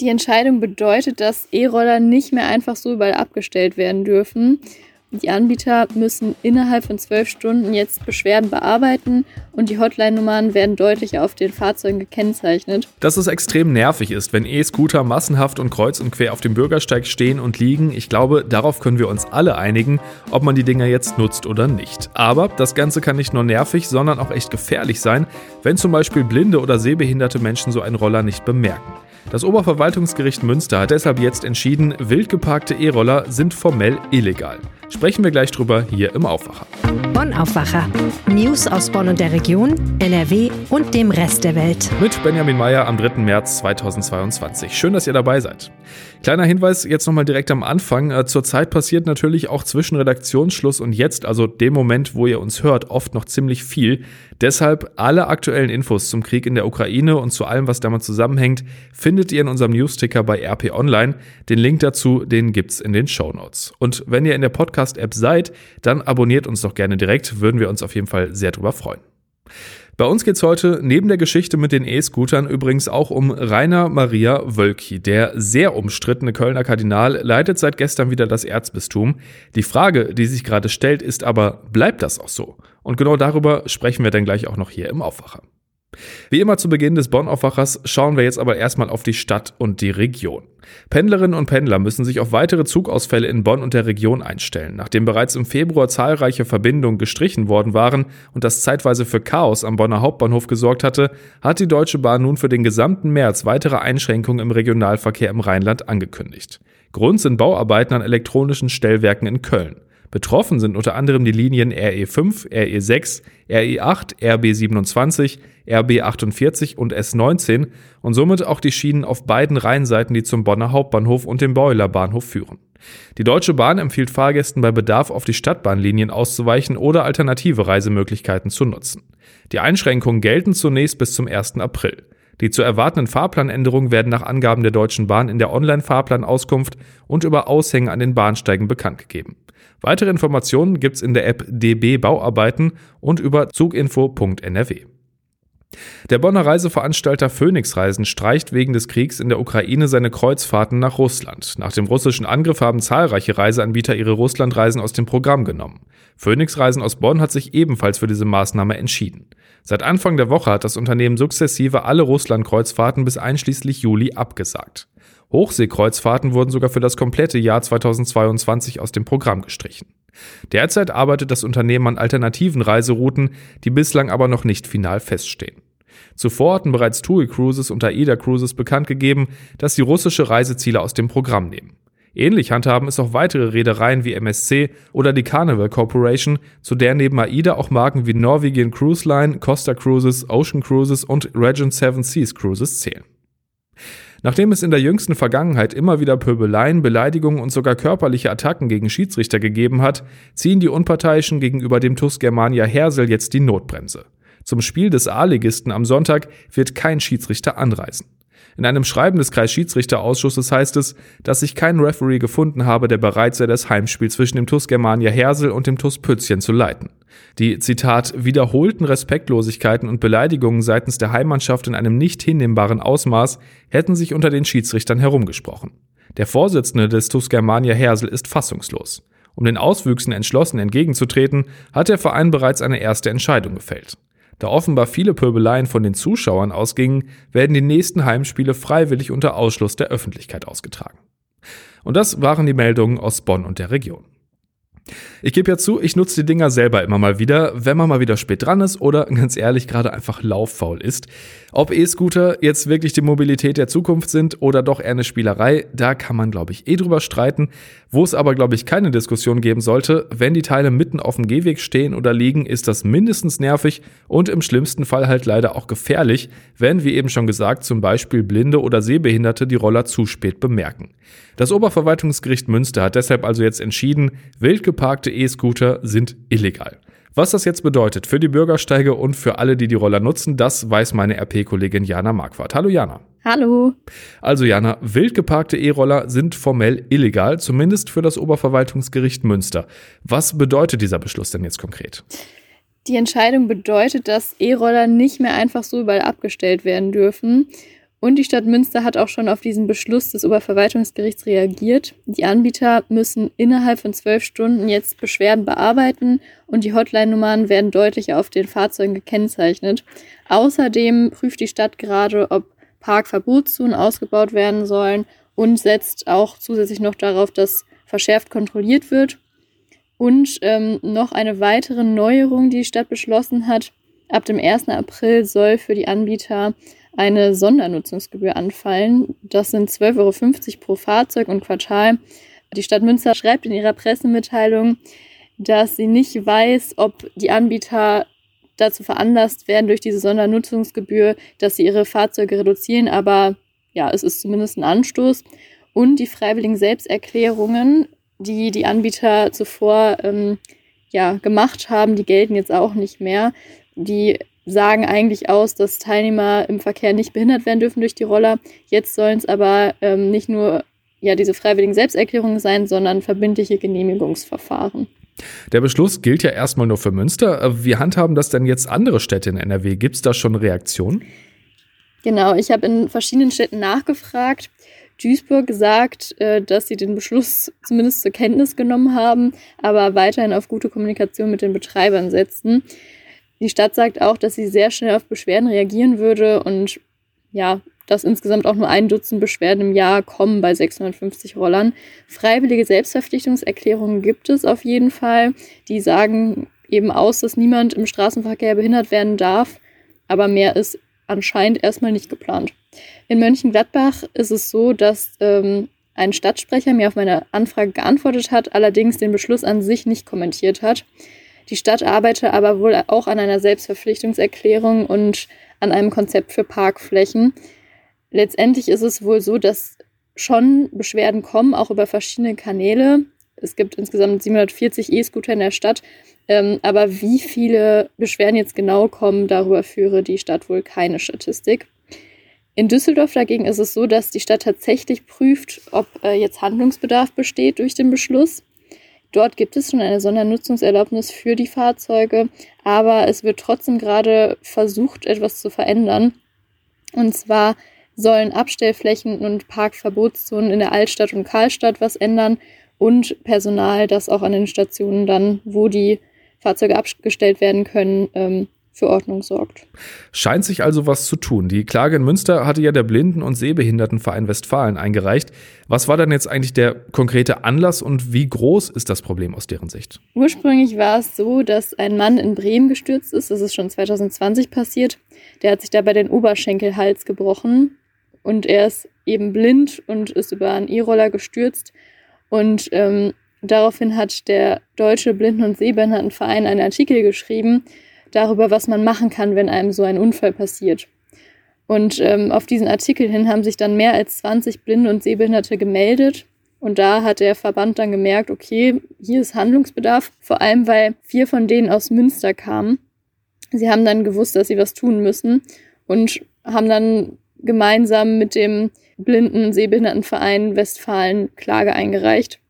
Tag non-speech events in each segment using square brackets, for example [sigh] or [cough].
Die Entscheidung bedeutet, dass E-Roller nicht mehr einfach so überall abgestellt werden dürfen. Die Anbieter müssen innerhalb von zwölf Stunden jetzt Beschwerden bearbeiten und die Hotline-Nummern werden deutlich auf den Fahrzeugen gekennzeichnet. Dass es extrem nervig ist, wenn E-Scooter massenhaft und kreuz und quer auf dem Bürgersteig stehen und liegen, ich glaube, darauf können wir uns alle einigen, ob man die Dinger jetzt nutzt oder nicht. Aber das Ganze kann nicht nur nervig, sondern auch echt gefährlich sein, wenn zum Beispiel blinde oder sehbehinderte Menschen so einen Roller nicht bemerken. Das Oberverwaltungsgericht Münster hat deshalb jetzt entschieden, wild geparkte E-Roller sind formell illegal. Sprechen wir gleich drüber hier im Aufwacher. Bonn Aufwacher. News aus Bonn und der Region, NRW und dem Rest der Welt. Mit Benjamin Meyer am 3. März 2022. Schön, dass ihr dabei seid. Kleiner Hinweis jetzt nochmal direkt am Anfang. Äh, zurzeit passiert natürlich auch zwischen Redaktionsschluss und jetzt, also dem Moment, wo ihr uns hört, oft noch ziemlich viel. Deshalb alle aktuellen Infos zum Krieg in der Ukraine und zu allem, was damit zusammenhängt, findet ihr in unserem Newsticker bei RP Online. Den Link dazu, den gibt's in den Show Notes. Und wenn ihr in der Podcast-App seid, dann abonniert uns doch gerne direkt, würden wir uns auf jeden Fall sehr drüber freuen. Bei uns geht's heute neben der Geschichte mit den E-Scootern übrigens auch um Rainer Maria Wölki. Der sehr umstrittene Kölner Kardinal leitet seit gestern wieder das Erzbistum. Die Frage, die sich gerade stellt, ist aber, bleibt das auch so? Und genau darüber sprechen wir dann gleich auch noch hier im Aufwacher. Wie immer zu Beginn des Bonn-Aufwachers schauen wir jetzt aber erstmal auf die Stadt und die Region. Pendlerinnen und Pendler müssen sich auf weitere Zugausfälle in Bonn und der Region einstellen. Nachdem bereits im Februar zahlreiche Verbindungen gestrichen worden waren und das zeitweise für Chaos am Bonner Hauptbahnhof gesorgt hatte, hat die Deutsche Bahn nun für den gesamten März weitere Einschränkungen im Regionalverkehr im Rheinland angekündigt. Grund sind Bauarbeiten an elektronischen Stellwerken in Köln. Betroffen sind unter anderem die Linien RE5, RE6, RE8, RB27, RB48 und S19 und somit auch die Schienen auf beiden Rheinseiten, die zum Bonner Hauptbahnhof und dem Beuler Bahnhof führen. Die Deutsche Bahn empfiehlt Fahrgästen bei Bedarf auf die Stadtbahnlinien auszuweichen oder alternative Reisemöglichkeiten zu nutzen. Die Einschränkungen gelten zunächst bis zum 1. April. Die zu erwartenden Fahrplanänderungen werden nach Angaben der Deutschen Bahn in der Online-Fahrplanauskunft und über Aushänge an den Bahnsteigen bekannt gegeben. Weitere Informationen gibt's in der App DB Bauarbeiten und über zuginfo.nrw. Der Bonner Reiseveranstalter Phoenix Reisen streicht wegen des Kriegs in der Ukraine seine Kreuzfahrten nach Russland. Nach dem russischen Angriff haben zahlreiche Reiseanbieter ihre Russlandreisen aus dem Programm genommen. Phoenix Reisen aus Bonn hat sich ebenfalls für diese Maßnahme entschieden. Seit Anfang der Woche hat das Unternehmen sukzessive alle Russland-Kreuzfahrten bis einschließlich Juli abgesagt. Hochseekreuzfahrten wurden sogar für das komplette Jahr 2022 aus dem Programm gestrichen. Derzeit arbeitet das Unternehmen an alternativen Reiserouten, die bislang aber noch nicht final feststehen. Zuvor hatten bereits TUI Cruises und AIDA Cruises bekannt gegeben, dass sie russische Reiseziele aus dem Programm nehmen. Ähnlich handhaben es auch weitere Reedereien wie MSC oder die Carnival Corporation, zu der neben AIDA auch Marken wie Norwegian Cruise Line, Costa Cruises, Ocean Cruises und Regent Seven Seas Cruises zählen. Nachdem es in der jüngsten Vergangenheit immer wieder Pöbeleien, Beleidigungen und sogar körperliche Attacken gegen Schiedsrichter gegeben hat, ziehen die Unparteiischen gegenüber dem TuS Germania Hersel jetzt die Notbremse. Zum Spiel des A-Ligisten am Sonntag wird kein Schiedsrichter anreisen. In einem Schreiben des Kreisschiedsrichterausschusses heißt es, dass sich kein Referee gefunden habe, der bereit sei, das Heimspiel zwischen dem TuS Germania Hersel und dem TuS Pützchen zu leiten. Die, Zitat, wiederholten Respektlosigkeiten und Beleidigungen seitens der Heimmannschaft in einem nicht hinnehmbaren Ausmaß hätten sich unter den Schiedsrichtern herumgesprochen. Der Vorsitzende des TuS Germania Hersel ist fassungslos. Um den Auswüchsen entschlossen entgegenzutreten, hat der Verein bereits eine erste Entscheidung gefällt. Da offenbar viele Pöbeleien von den Zuschauern ausgingen, werden die nächsten Heimspiele freiwillig unter Ausschluss der Öffentlichkeit ausgetragen. Und das waren die Meldungen aus Bonn und der Region. Ich gebe ja zu, ich nutze die Dinger selber immer mal wieder, wenn man mal wieder spät dran ist oder [laughs] ganz ehrlich gerade einfach lauffaul ist. Ob E-Scooter jetzt wirklich die Mobilität der Zukunft sind oder doch eher eine Spielerei, da kann man glaube ich eh drüber streiten. Wo es aber glaube ich keine Diskussion geben sollte, wenn die Teile mitten auf dem Gehweg stehen oder liegen, ist das mindestens nervig und im schlimmsten Fall halt leider auch gefährlich, wenn, wie eben schon gesagt, zum Beispiel Blinde oder Sehbehinderte die Roller zu spät bemerken. Das Oberverwaltungsgericht Münster hat deshalb also jetzt entschieden, wild geparkte E-Scooter sind illegal. Was das jetzt bedeutet für die Bürgersteige und für alle, die die Roller nutzen, das weiß meine RP-Kollegin Jana Marquardt. Hallo Jana. Hallo. Also Jana, wild geparkte E-Roller sind formell illegal, zumindest für das Oberverwaltungsgericht Münster. Was bedeutet dieser Beschluss denn jetzt konkret? Die Entscheidung bedeutet, dass E-Roller nicht mehr einfach so überall abgestellt werden dürfen. Und die Stadt Münster hat auch schon auf diesen Beschluss des Oberverwaltungsgerichts reagiert. Die Anbieter müssen innerhalb von zwölf Stunden jetzt Beschwerden bearbeiten und die Hotline-Nummern werden deutlich auf den Fahrzeugen gekennzeichnet. Außerdem prüft die Stadt gerade, ob Parkverbotszonen ausgebaut werden sollen und setzt auch zusätzlich noch darauf, dass verschärft kontrolliert wird. Und ähm, noch eine weitere Neuerung, die die Stadt beschlossen hat. Ab dem 1. April soll für die Anbieter eine Sondernutzungsgebühr anfallen. Das sind 12,50 Euro pro Fahrzeug und Quartal. Die Stadt Münster schreibt in ihrer Pressemitteilung, dass sie nicht weiß, ob die Anbieter dazu veranlasst werden durch diese Sondernutzungsgebühr, dass sie ihre Fahrzeuge reduzieren, aber ja, es ist zumindest ein Anstoß. Und die freiwilligen Selbsterklärungen, die die Anbieter zuvor ähm, ja, gemacht haben, die gelten jetzt auch nicht mehr. Die sagen eigentlich aus, dass Teilnehmer im Verkehr nicht behindert werden dürfen durch die Roller. Jetzt sollen es aber ähm, nicht nur ja, diese freiwilligen Selbsterklärungen sein, sondern verbindliche Genehmigungsverfahren. Der Beschluss gilt ja erstmal nur für Münster. Äh, wie handhaben das denn jetzt andere Städte in NRW? Gibt es da schon Reaktionen? Genau, ich habe in verschiedenen Städten nachgefragt. Duisburg sagt, äh, dass sie den Beschluss zumindest zur Kenntnis genommen haben, aber weiterhin auf gute Kommunikation mit den Betreibern setzen. Die Stadt sagt auch, dass sie sehr schnell auf Beschwerden reagieren würde und ja, dass insgesamt auch nur ein Dutzend Beschwerden im Jahr kommen bei 650 Rollern. Freiwillige Selbstverpflichtungserklärungen gibt es auf jeden Fall. Die sagen eben aus, dass niemand im Straßenverkehr behindert werden darf, aber mehr ist anscheinend erstmal nicht geplant. In Mönchengladbach ist es so, dass ähm, ein Stadtsprecher mir auf meine Anfrage geantwortet hat, allerdings den Beschluss an sich nicht kommentiert hat. Die Stadt arbeite aber wohl auch an einer Selbstverpflichtungserklärung und an einem Konzept für Parkflächen. Letztendlich ist es wohl so, dass schon Beschwerden kommen, auch über verschiedene Kanäle. Es gibt insgesamt 740 E-Scooter in der Stadt. Ähm, aber wie viele Beschwerden jetzt genau kommen, darüber führe die Stadt wohl keine Statistik. In Düsseldorf dagegen ist es so, dass die Stadt tatsächlich prüft, ob äh, jetzt Handlungsbedarf besteht durch den Beschluss. Dort gibt es schon eine Sondernutzungserlaubnis für die Fahrzeuge, aber es wird trotzdem gerade versucht, etwas zu verändern. Und zwar sollen Abstellflächen und Parkverbotszonen in der Altstadt und Karlstadt was ändern und Personal, das auch an den Stationen dann, wo die Fahrzeuge abgestellt werden können, ähm, für Ordnung sorgt. Scheint sich also was zu tun. Die Klage in Münster hatte ja der Blinden- und Sehbehindertenverein Westfalen eingereicht. Was war dann jetzt eigentlich der konkrete Anlass und wie groß ist das Problem aus deren Sicht? Ursprünglich war es so, dass ein Mann in Bremen gestürzt ist. Das ist schon 2020 passiert. Der hat sich dabei den Oberschenkelhals gebrochen und er ist eben blind und ist über einen E-Roller gestürzt. Und ähm, daraufhin hat der Deutsche Blinden- und Sehbehindertenverein einen Artikel geschrieben, darüber, was man machen kann, wenn einem so ein Unfall passiert. Und ähm, auf diesen Artikel hin haben sich dann mehr als 20 Blinde und Sehbehinderte gemeldet. Und da hat der Verband dann gemerkt, okay, hier ist Handlungsbedarf, vor allem weil vier von denen aus Münster kamen. Sie haben dann gewusst, dass sie was tun müssen und haben dann gemeinsam mit dem Blinden- und Sehbehindertenverein Westfalen Klage eingereicht.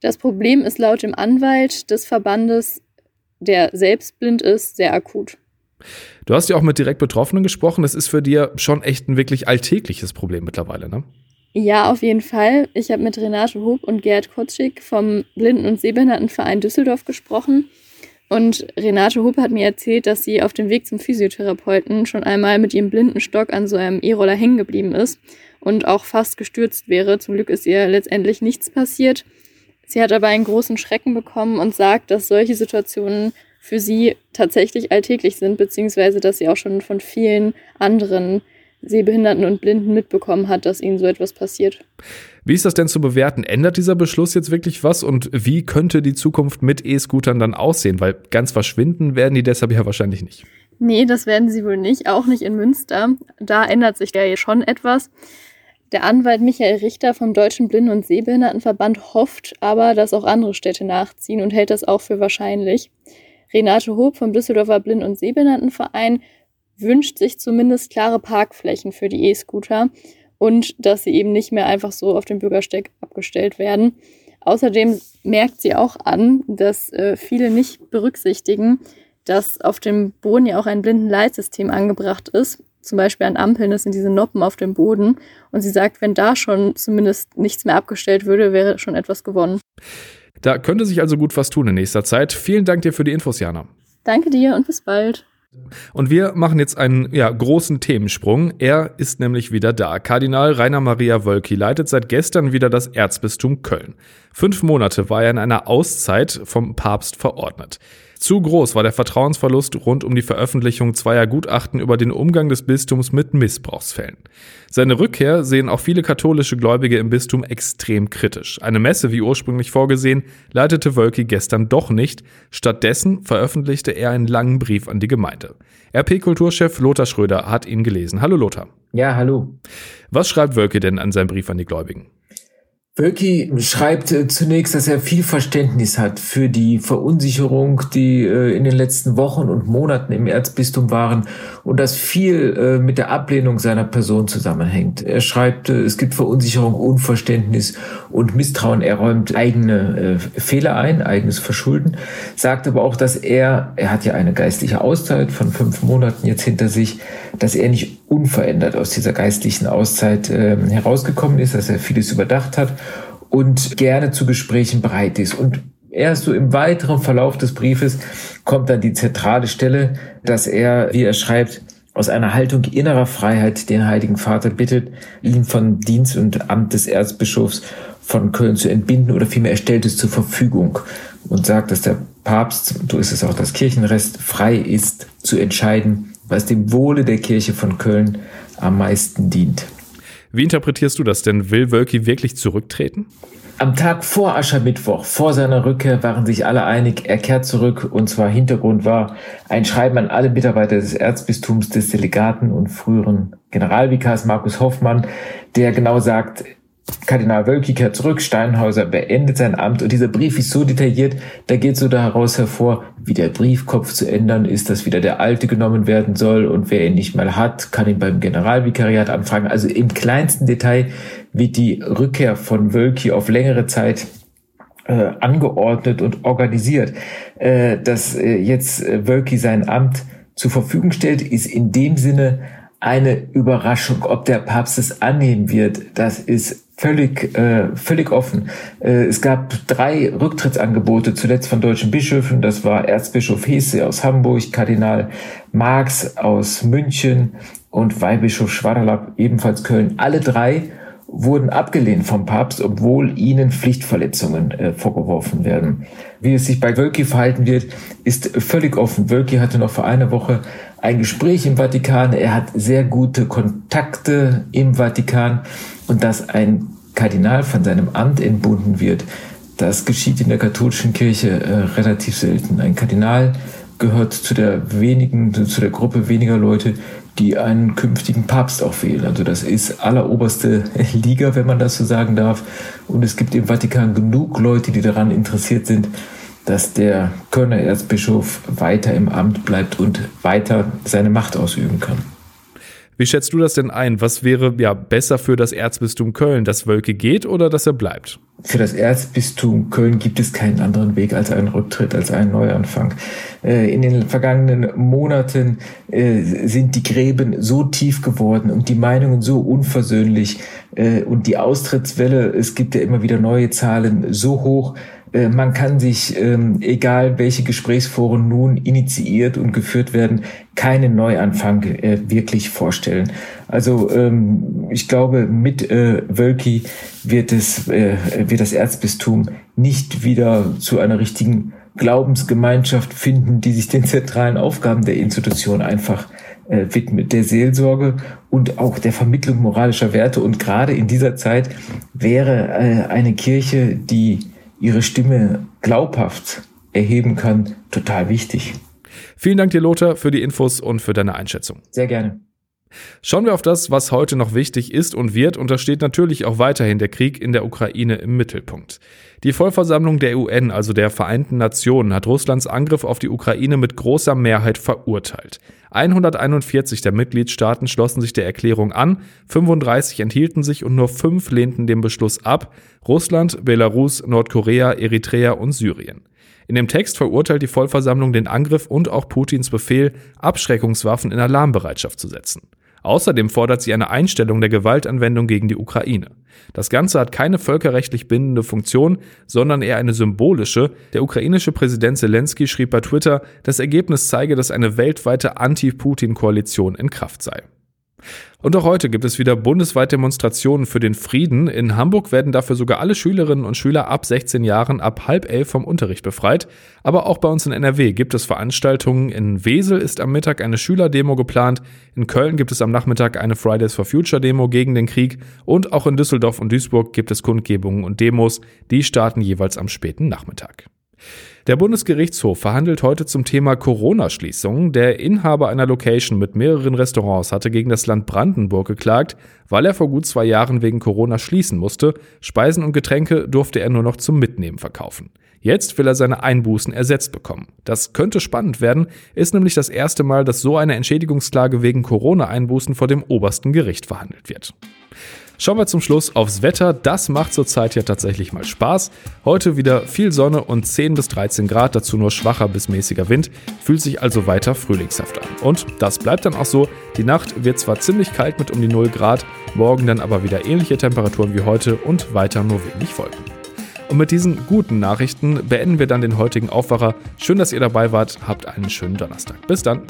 Das Problem ist laut dem Anwalt des Verbandes der selbst blind ist, sehr akut. Du hast ja auch mit direkt Betroffenen gesprochen. Das ist für dir schon echt ein wirklich alltägliches Problem mittlerweile, ne? Ja, auf jeden Fall. Ich habe mit Renate Hub und Gerd Kotschik vom Blinden- und Sehbehindertenverein Düsseldorf gesprochen. Und Renate Hub hat mir erzählt, dass sie auf dem Weg zum Physiotherapeuten schon einmal mit ihrem Blindenstock an so einem E-Roller hängen geblieben ist und auch fast gestürzt wäre. Zum Glück ist ihr letztendlich nichts passiert. Sie hat aber einen großen Schrecken bekommen und sagt, dass solche Situationen für sie tatsächlich alltäglich sind, beziehungsweise dass sie auch schon von vielen anderen Sehbehinderten und Blinden mitbekommen hat, dass ihnen so etwas passiert. Wie ist das denn zu bewerten? Ändert dieser Beschluss jetzt wirklich was und wie könnte die Zukunft mit E-Scootern dann aussehen? Weil ganz verschwinden werden die deshalb ja wahrscheinlich nicht. Nee, das werden sie wohl nicht, auch nicht in Münster. Da ändert sich ja schon etwas. Der Anwalt Michael Richter vom Deutschen Blinden- und Sehbehindertenverband hofft aber, dass auch andere Städte nachziehen und hält das auch für wahrscheinlich. Renate Hob vom Düsseldorfer Blinden- und Sehbehindertenverein wünscht sich zumindest klare Parkflächen für die E-Scooter und dass sie eben nicht mehr einfach so auf dem Bürgersteig abgestellt werden. Außerdem merkt sie auch an, dass äh, viele nicht berücksichtigen, dass auf dem Boden ja auch ein Blindenleitsystem angebracht ist zum Beispiel an Ampeln, das sind diese Noppen auf dem Boden. Und sie sagt, wenn da schon zumindest nichts mehr abgestellt würde, wäre schon etwas gewonnen. Da könnte sich also gut was tun in nächster Zeit. Vielen Dank dir für die Infos, Jana. Danke dir und bis bald. Und wir machen jetzt einen ja, großen Themensprung. Er ist nämlich wieder da. Kardinal Rainer Maria Wölki leitet seit gestern wieder das Erzbistum Köln. Fünf Monate war er in einer Auszeit vom Papst verordnet. Zu groß war der Vertrauensverlust rund um die Veröffentlichung zweier Gutachten über den Umgang des Bistums mit Missbrauchsfällen. Seine Rückkehr sehen auch viele katholische Gläubige im Bistum extrem kritisch. Eine Messe, wie ursprünglich vorgesehen, leitete Wölki gestern doch nicht. Stattdessen veröffentlichte er einen langen Brief an die Gemeinde. RP-Kulturchef Lothar Schröder hat ihn gelesen. Hallo Lothar. Ja, hallo. Was schreibt Wölki denn an seinem Brief an die Gläubigen? Wölki schreibt äh, zunächst, dass er viel Verständnis hat für die Verunsicherung, die äh, in den letzten Wochen und Monaten im Erzbistum waren und das viel äh, mit der Ablehnung seiner Person zusammenhängt. Er schreibt, es gibt Verunsicherung, Unverständnis und Misstrauen. Er räumt eigene Fehler ein, eigenes Verschulden, sagt aber auch, dass er, er hat ja eine geistliche Auszeit von fünf Monaten jetzt hinter sich, dass er nicht unverändert aus dieser geistlichen Auszeit herausgekommen ist, dass er vieles überdacht hat und gerne zu Gesprächen bereit ist. Und erst so im weiteren Verlauf des Briefes kommt dann die zentrale Stelle, dass er, wie er schreibt, aus einer Haltung innerer Freiheit den Heiligen Vater bittet, ihn von Dienst und Amt des Erzbischofs von Köln zu entbinden oder vielmehr er stellt es zur Verfügung und sagt, dass der Papst, so ist es auch das Kirchenrest, frei ist zu entscheiden, was dem Wohle der Kirche von Köln am meisten dient. Wie interpretierst du das denn? Will Wölki wirklich zurücktreten? Am Tag vor Aschermittwoch, vor seiner Rückkehr, waren sich alle einig, er kehrt zurück. Und zwar Hintergrund war ein Schreiben an alle Mitarbeiter des Erzbistums, des Delegaten und früheren Generalvikars Markus Hoffmann, der genau sagt, Kardinal Wölki kehrt zurück, Steinhauser beendet sein Amt und dieser Brief ist so detailliert, da geht so daraus hervor, wie der Briefkopf zu ändern ist, dass wieder der alte genommen werden soll und wer ihn nicht mal hat, kann ihn beim Generalvikariat anfragen. Also im kleinsten Detail wird die Rückkehr von Wölki auf längere Zeit äh, angeordnet und organisiert. Äh, dass äh, jetzt Wölki sein Amt zur Verfügung stellt, ist in dem Sinne eine Überraschung. Ob der Papst es annehmen wird, das ist völlig, äh, völlig offen. Äh, es gab drei Rücktrittsangebote, zuletzt von deutschen Bischöfen. Das war Erzbischof Hesse aus Hamburg, Kardinal Marx aus München und Weihbischof Schwaderlapp ebenfalls Köln. Alle drei wurden abgelehnt vom Papst, obwohl ihnen Pflichtverletzungen äh, vorgeworfen werden. Wie es sich bei Wölki verhalten wird, ist völlig offen. Wölki hatte noch vor einer Woche ein Gespräch im Vatikan. Er hat sehr gute Kontakte im Vatikan und dass ein Kardinal von seinem Amt entbunden wird, das geschieht in der katholischen Kirche äh, relativ selten. Ein Kardinal gehört zu der wenigen, zu der Gruppe weniger Leute, die einen künftigen Papst auch wählen. Also das ist alleroberste [laughs] Liga, wenn man das so sagen darf. Und es gibt im Vatikan genug Leute, die daran interessiert sind, dass der Kölner Erzbischof weiter im Amt bleibt und weiter seine Macht ausüben kann. Wie schätzt du das denn ein? Was wäre ja besser für das Erzbistum Köln, dass Wölke geht oder dass er bleibt? Für das Erzbistum Köln gibt es keinen anderen Weg als einen Rücktritt, als einen Neuanfang. Äh, in den vergangenen Monaten äh, sind die Gräben so tief geworden und die Meinungen so unversöhnlich äh, und die Austrittswelle, es gibt ja immer wieder neue Zahlen, so hoch, äh, man kann sich, ähm, egal welche Gesprächsforen nun initiiert und geführt werden, keinen Neuanfang äh, wirklich vorstellen. Also ähm, ich glaube, mit äh, Wölki wird es, äh, wird das Erzbistum nicht wieder zu einer richtigen Glaubensgemeinschaft finden, die sich den zentralen Aufgaben der Institution einfach äh, widmet, der Seelsorge und auch der Vermittlung moralischer Werte. Und gerade in dieser Zeit wäre äh, eine Kirche, die ihre Stimme glaubhaft erheben kann, total wichtig. Vielen Dank dir, Lothar, für die Infos und für deine Einschätzung. Sehr gerne. Schauen wir auf das, was heute noch wichtig ist und wird, und da steht natürlich auch weiterhin der Krieg in der Ukraine im Mittelpunkt. Die Vollversammlung der UN, also der Vereinten Nationen, hat Russlands Angriff auf die Ukraine mit großer Mehrheit verurteilt. 141 der Mitgliedstaaten schlossen sich der Erklärung an, 35 enthielten sich und nur fünf lehnten den Beschluss ab, Russland, Belarus, Nordkorea, Eritrea und Syrien. In dem Text verurteilt die Vollversammlung den Angriff und auch Putins Befehl, Abschreckungswaffen in Alarmbereitschaft zu setzen. Außerdem fordert sie eine Einstellung der Gewaltanwendung gegen die Ukraine. Das Ganze hat keine völkerrechtlich bindende Funktion, sondern eher eine symbolische. Der ukrainische Präsident Zelensky schrieb bei Twitter, das Ergebnis zeige, dass eine weltweite Anti-Putin-Koalition in Kraft sei. Und auch heute gibt es wieder bundesweit Demonstrationen für den Frieden. In Hamburg werden dafür sogar alle Schülerinnen und Schüler ab 16 Jahren ab halb elf vom Unterricht befreit. Aber auch bei uns in NRW gibt es Veranstaltungen. In Wesel ist am Mittag eine Schülerdemo geplant. In Köln gibt es am Nachmittag eine Fridays for Future Demo gegen den Krieg. Und auch in Düsseldorf und Duisburg gibt es Kundgebungen und Demos. Die starten jeweils am späten Nachmittag. Der Bundesgerichtshof verhandelt heute zum Thema Corona-Schließungen. Der Inhaber einer Location mit mehreren Restaurants hatte gegen das Land Brandenburg geklagt, weil er vor gut zwei Jahren wegen Corona schließen musste. Speisen und Getränke durfte er nur noch zum Mitnehmen verkaufen. Jetzt will er seine Einbußen ersetzt bekommen. Das könnte spannend werden, ist nämlich das erste Mal, dass so eine Entschädigungsklage wegen Corona-Einbußen vor dem obersten Gericht verhandelt wird. Schauen wir zum Schluss aufs Wetter. Das macht zurzeit ja tatsächlich mal Spaß. Heute wieder viel Sonne und 10 bis 13 Grad, dazu nur schwacher bis mäßiger Wind. Fühlt sich also weiter frühlingshaft an. Und das bleibt dann auch so. Die Nacht wird zwar ziemlich kalt mit um die 0 Grad, morgen dann aber wieder ähnliche Temperaturen wie heute und weiter nur wenig Wolken. Und mit diesen guten Nachrichten beenden wir dann den heutigen Aufwacher. Schön, dass ihr dabei wart. Habt einen schönen Donnerstag. Bis dann.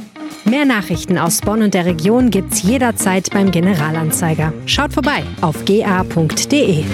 Mehr Nachrichten aus Bonn und der Region gibt's jederzeit beim Generalanzeiger. Schaut vorbei auf ga.de.